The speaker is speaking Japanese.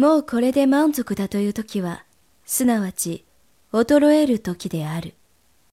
もうこれで満足だという時は、すなわち衰える時である。